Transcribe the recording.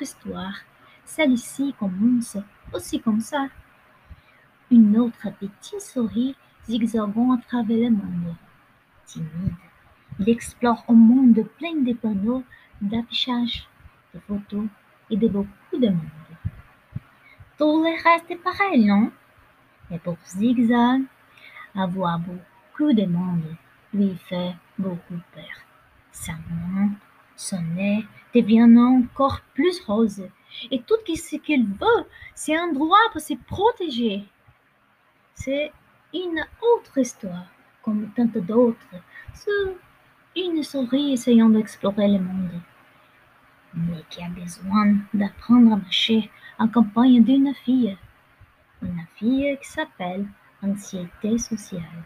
histoire, celle-ci commence aussi comme ça. Une autre petite souris zigzaguant à travers le monde. Timide, il explore un monde plein de panneaux d'affichage, de photos et de beaucoup de monde. Tout le reste est pareil, non? Mais pour Zigzag, avoir beaucoup de monde lui fait beaucoup peur. Sa main, son nez deviennent encore plus rose et tout ce qu'il veut, c'est un droit pour se protéger. C'est une autre histoire, comme tant d'autres, sur une souris essayant d'explorer le monde, mais qui a besoin d'apprendre à marcher en compagnie d'une fille, une fille qui s'appelle anxiété sociale.